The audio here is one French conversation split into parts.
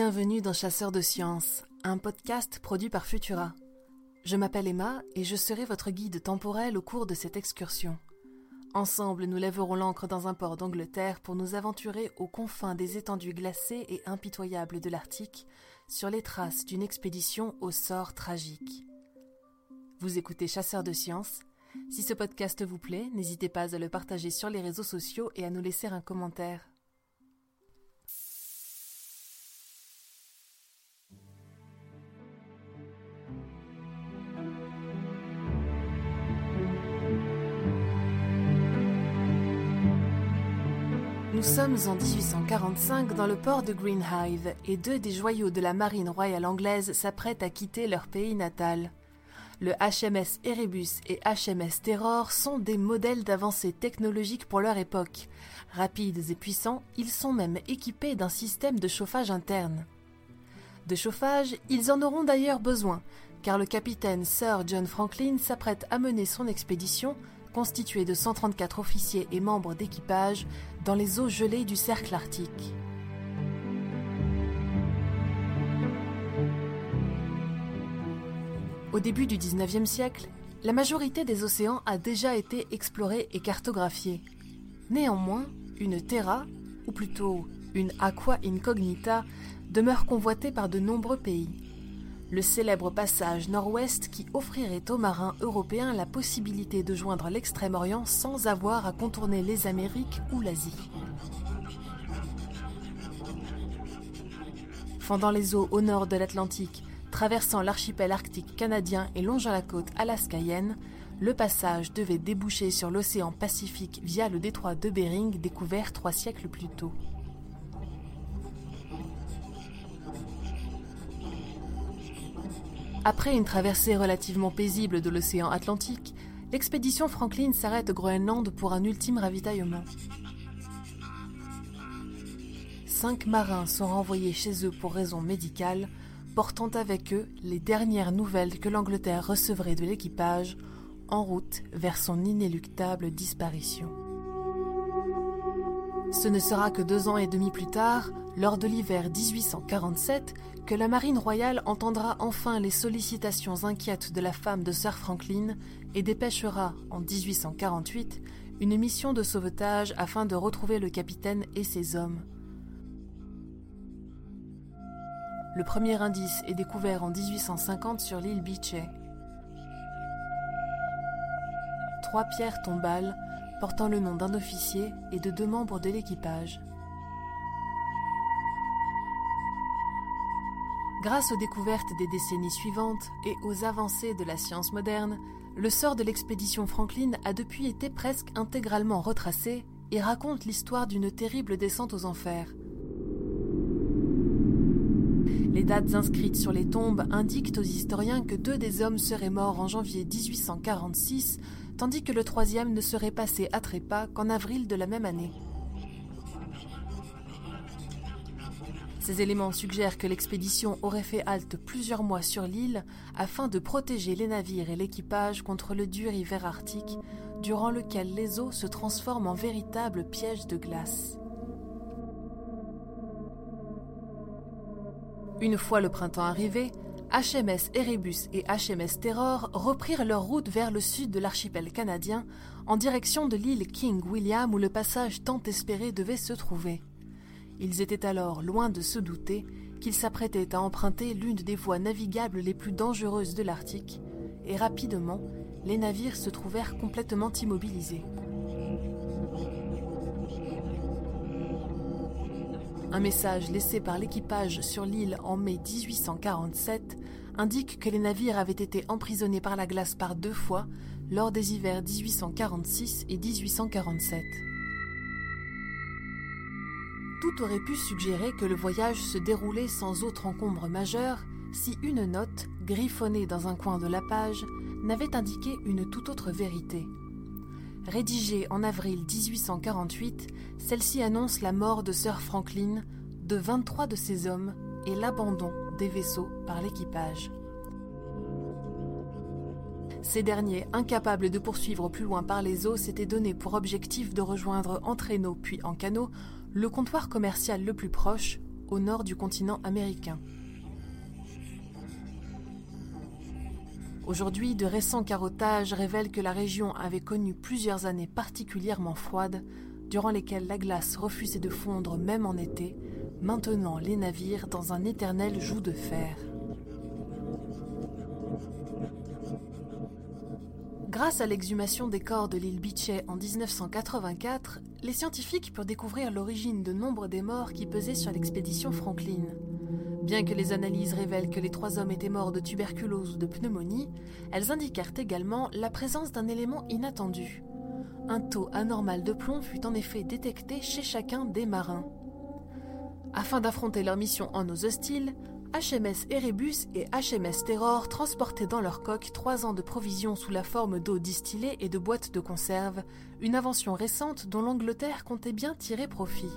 Bienvenue dans Chasseurs de Sciences, un podcast produit par Futura. Je m'appelle Emma et je serai votre guide temporel au cours de cette excursion. Ensemble, nous lèverons l'ancre dans un port d'Angleterre pour nous aventurer aux confins des étendues glacées et impitoyables de l'Arctique, sur les traces d'une expédition au sort tragique. Vous écoutez Chasseurs de Sciences. Si ce podcast vous plaît, n'hésitez pas à le partager sur les réseaux sociaux et à nous laisser un commentaire. Sommes en 1845 dans le port de Greenhive et deux des joyaux de la marine royale anglaise s'apprêtent à quitter leur pays natal. Le HMS Erebus et HMS Terror sont des modèles d'avancée technologique pour leur époque. Rapides et puissants, ils sont même équipés d'un système de chauffage interne. De chauffage, ils en auront d'ailleurs besoin, car le capitaine Sir John Franklin s'apprête à mener son expédition constitué de 134 officiers et membres d'équipage dans les eaux gelées du cercle arctique. Au début du XIXe siècle, la majorité des océans a déjà été explorée et cartographiée. Néanmoins, une terra, ou plutôt une aqua incognita, demeure convoitée par de nombreux pays le célèbre passage nord-ouest qui offrirait aux marins européens la possibilité de joindre l'Extrême-Orient sans avoir à contourner les Amériques ou l'Asie. Fendant les eaux au nord de l'Atlantique, traversant l'archipel arctique canadien et longeant la côte alaskaïenne, le passage devait déboucher sur l'océan Pacifique via le détroit de Bering découvert trois siècles plus tôt. Après une traversée relativement paisible de l'océan Atlantique, l'expédition Franklin s'arrête au Groenland pour un ultime ravitaillement. Cinq marins sont renvoyés chez eux pour raisons médicales, portant avec eux les dernières nouvelles que l'Angleterre recevrait de l'équipage en route vers son inéluctable disparition. Ce ne sera que deux ans et demi plus tard, lors de l'hiver 1847, que la Marine royale entendra enfin les sollicitations inquiètes de la femme de Sir Franklin et dépêchera, en 1848, une mission de sauvetage afin de retrouver le capitaine et ses hommes. Le premier indice est découvert en 1850 sur l'île Beechay. Trois pierres tombales portant le nom d'un officier et de deux membres de l'équipage. Grâce aux découvertes des décennies suivantes et aux avancées de la science moderne, le sort de l'expédition Franklin a depuis été presque intégralement retracé et raconte l'histoire d'une terrible descente aux enfers. Les dates inscrites sur les tombes indiquent aux historiens que deux des hommes seraient morts en janvier 1846, tandis que le troisième ne serait passé à trépas qu'en avril de la même année. Ces éléments suggèrent que l'expédition aurait fait halte plusieurs mois sur l'île afin de protéger les navires et l'équipage contre le dur hiver arctique, durant lequel les eaux se transforment en véritables pièges de glace. Une fois le printemps arrivé, HMS Erebus et HMS Terror reprirent leur route vers le sud de l'archipel canadien, en direction de l'île King William où le passage tant espéré devait se trouver. Ils étaient alors loin de se douter qu'ils s'apprêtaient à emprunter l'une des voies navigables les plus dangereuses de l'Arctique, et rapidement, les navires se trouvèrent complètement immobilisés. Un message laissé par l'équipage sur l'île en mai 1847 indique que les navires avaient été emprisonnés par la glace par deux fois lors des hivers 1846 et 1847 tout aurait pu suggérer que le voyage se déroulait sans autre encombre majeur si une note, griffonnée dans un coin de la page, n'avait indiqué une toute autre vérité. Rédigée en avril 1848, celle-ci annonce la mort de Sir Franklin, de 23 de ses hommes et l'abandon des vaisseaux par l'équipage. Ces derniers, incapables de poursuivre plus loin par les eaux, s'étaient donné pour objectif de rejoindre en traîneau puis en canot le comptoir commercial le plus proche, au nord du continent américain. Aujourd'hui, de récents carottages révèlent que la région avait connu plusieurs années particulièrement froides, durant lesquelles la glace refusait de fondre même en été, maintenant les navires dans un éternel joug de fer. Grâce à l'exhumation des corps de l'île Beechay en 1984, les scientifiques purent découvrir l'origine de nombre des morts qui pesaient sur l'expédition Franklin. Bien que les analyses révèlent que les trois hommes étaient morts de tuberculose ou de pneumonie, elles indiquèrent également la présence d'un élément inattendu. Un taux anormal de plomb fut en effet détecté chez chacun des marins. Afin d'affronter leur mission en eaux hostiles, HMS Erebus et HMS Terror transportaient dans leur coque trois ans de provisions sous la forme d'eau distillée et de boîtes de conserve, une invention récente dont l'Angleterre comptait bien tirer profit.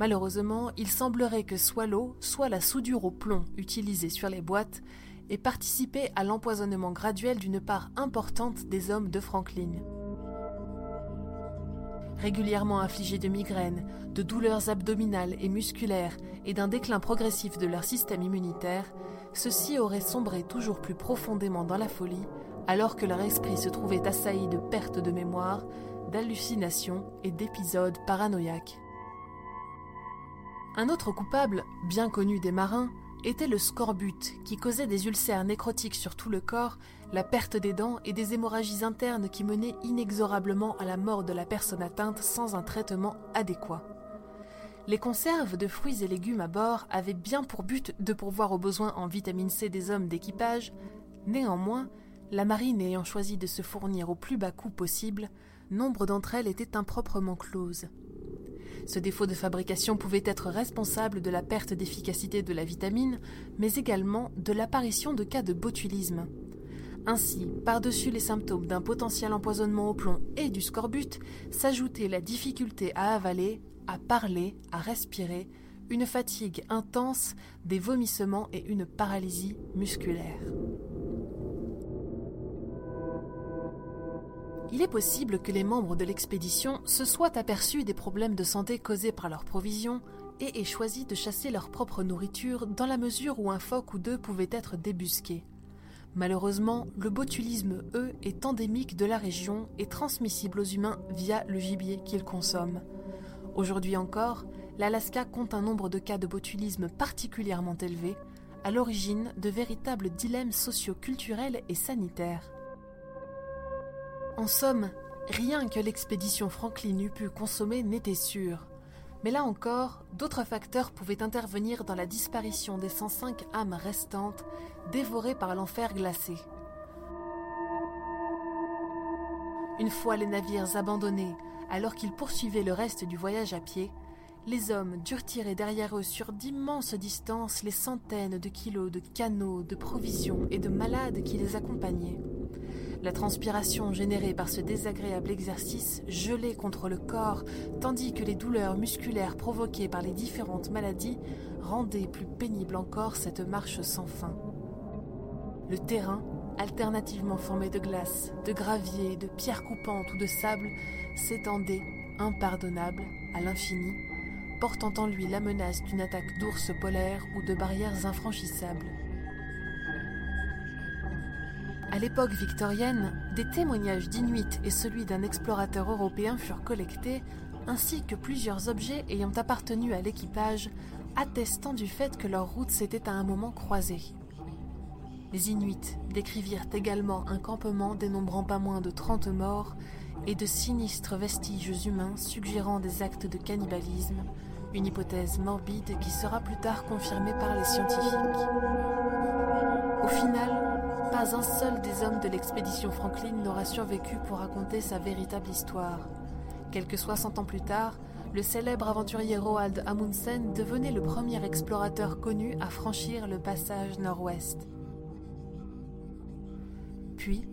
Malheureusement, il semblerait que soit l'eau, soit la soudure au plomb utilisée sur les boîtes ait participé à l'empoisonnement graduel d'une part importante des hommes de Franklin. Régulièrement affligés de migraines, de douleurs abdominales et musculaires et d'un déclin progressif de leur système immunitaire, ceux-ci auraient sombré toujours plus profondément dans la folie, alors que leur esprit se trouvait assailli de pertes de mémoire, d'hallucinations et d'épisodes paranoïaques. Un autre coupable, bien connu des marins, était le scorbut, qui causait des ulcères nécrotiques sur tout le corps, la perte des dents et des hémorragies internes qui menaient inexorablement à la mort de la personne atteinte sans un traitement adéquat. Les conserves de fruits et légumes à bord avaient bien pour but de pourvoir aux besoins en vitamine C des hommes d'équipage, néanmoins, la marine ayant choisi de se fournir au plus bas coût possible, nombre d'entre elles étaient improprement closes. Ce défaut de fabrication pouvait être responsable de la perte d'efficacité de la vitamine, mais également de l'apparition de cas de botulisme. Ainsi, par-dessus les symptômes d'un potentiel empoisonnement au plomb et du scorbut, s'ajoutait la difficulté à avaler, à parler, à respirer, une fatigue intense, des vomissements et une paralysie musculaire. Il est possible que les membres de l'expédition se soient aperçus des problèmes de santé causés par leurs provisions et aient choisi de chasser leur propre nourriture dans la mesure où un phoque ou deux pouvait être débusqué. Malheureusement, le botulisme, eux, est endémique de la région et transmissible aux humains via le gibier qu'ils consomment. Aujourd'hui encore, l'Alaska compte un nombre de cas de botulisme particulièrement élevé, à l'origine de véritables dilemmes socio-culturels et sanitaires. En somme, rien que l'expédition Franklin eût pu consommer n'était sûr. Mais là encore, d'autres facteurs pouvaient intervenir dans la disparition des 105 âmes restantes, dévorées par l'enfer glacé. Une fois les navires abandonnés, alors qu'ils poursuivaient le reste du voyage à pied, les hommes durent tirer derrière eux sur d'immenses distances les centaines de kilos de canaux, de provisions et de malades qui les accompagnaient. La transpiration générée par ce désagréable exercice gelait contre le corps, tandis que les douleurs musculaires provoquées par les différentes maladies rendaient plus pénible encore cette marche sans fin. Le terrain, alternativement formé de glace, de gravier, de pierres coupantes ou de sable, s'étendait, impardonnable, à l'infini, portant en lui la menace d'une attaque d'ours polaires ou de barrières infranchissables. À l'époque victorienne, des témoignages d'Inuits et celui d'un explorateur européen furent collectés, ainsi que plusieurs objets ayant appartenu à l'équipage, attestant du fait que leurs routes s'étaient à un moment croisées. Les Inuits décrivirent également un campement dénombrant pas moins de 30 morts et de sinistres vestiges humains suggérant des actes de cannibalisme, une hypothèse morbide qui sera plus tard confirmée par les scientifiques. Au final, pas un seul des hommes de l'expédition Franklin n'aura survécu pour raconter sa véritable histoire. Quelques soixante ans plus tard, le célèbre aventurier Roald Amundsen devenait le premier explorateur connu à franchir le passage nord-ouest. Puis,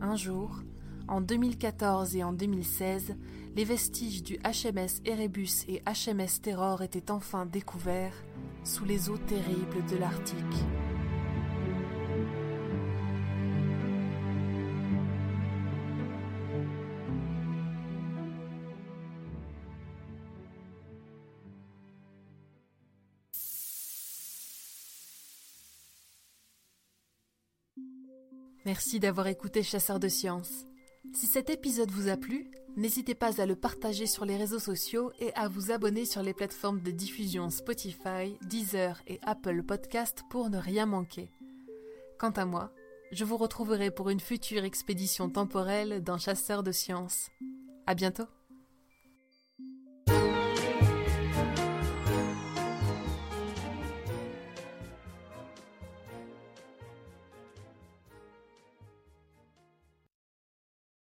un jour, en 2014 et en 2016, les vestiges du HMS Erebus et HMS Terror étaient enfin découverts sous les eaux terribles de l'Arctique. Merci d'avoir écouté Chasseur de Sciences. Si cet épisode vous a plu, n'hésitez pas à le partager sur les réseaux sociaux et à vous abonner sur les plateformes de diffusion Spotify, Deezer et Apple Podcast pour ne rien manquer. Quant à moi, je vous retrouverai pour une future expédition temporelle d'un chasseur de sciences. À bientôt!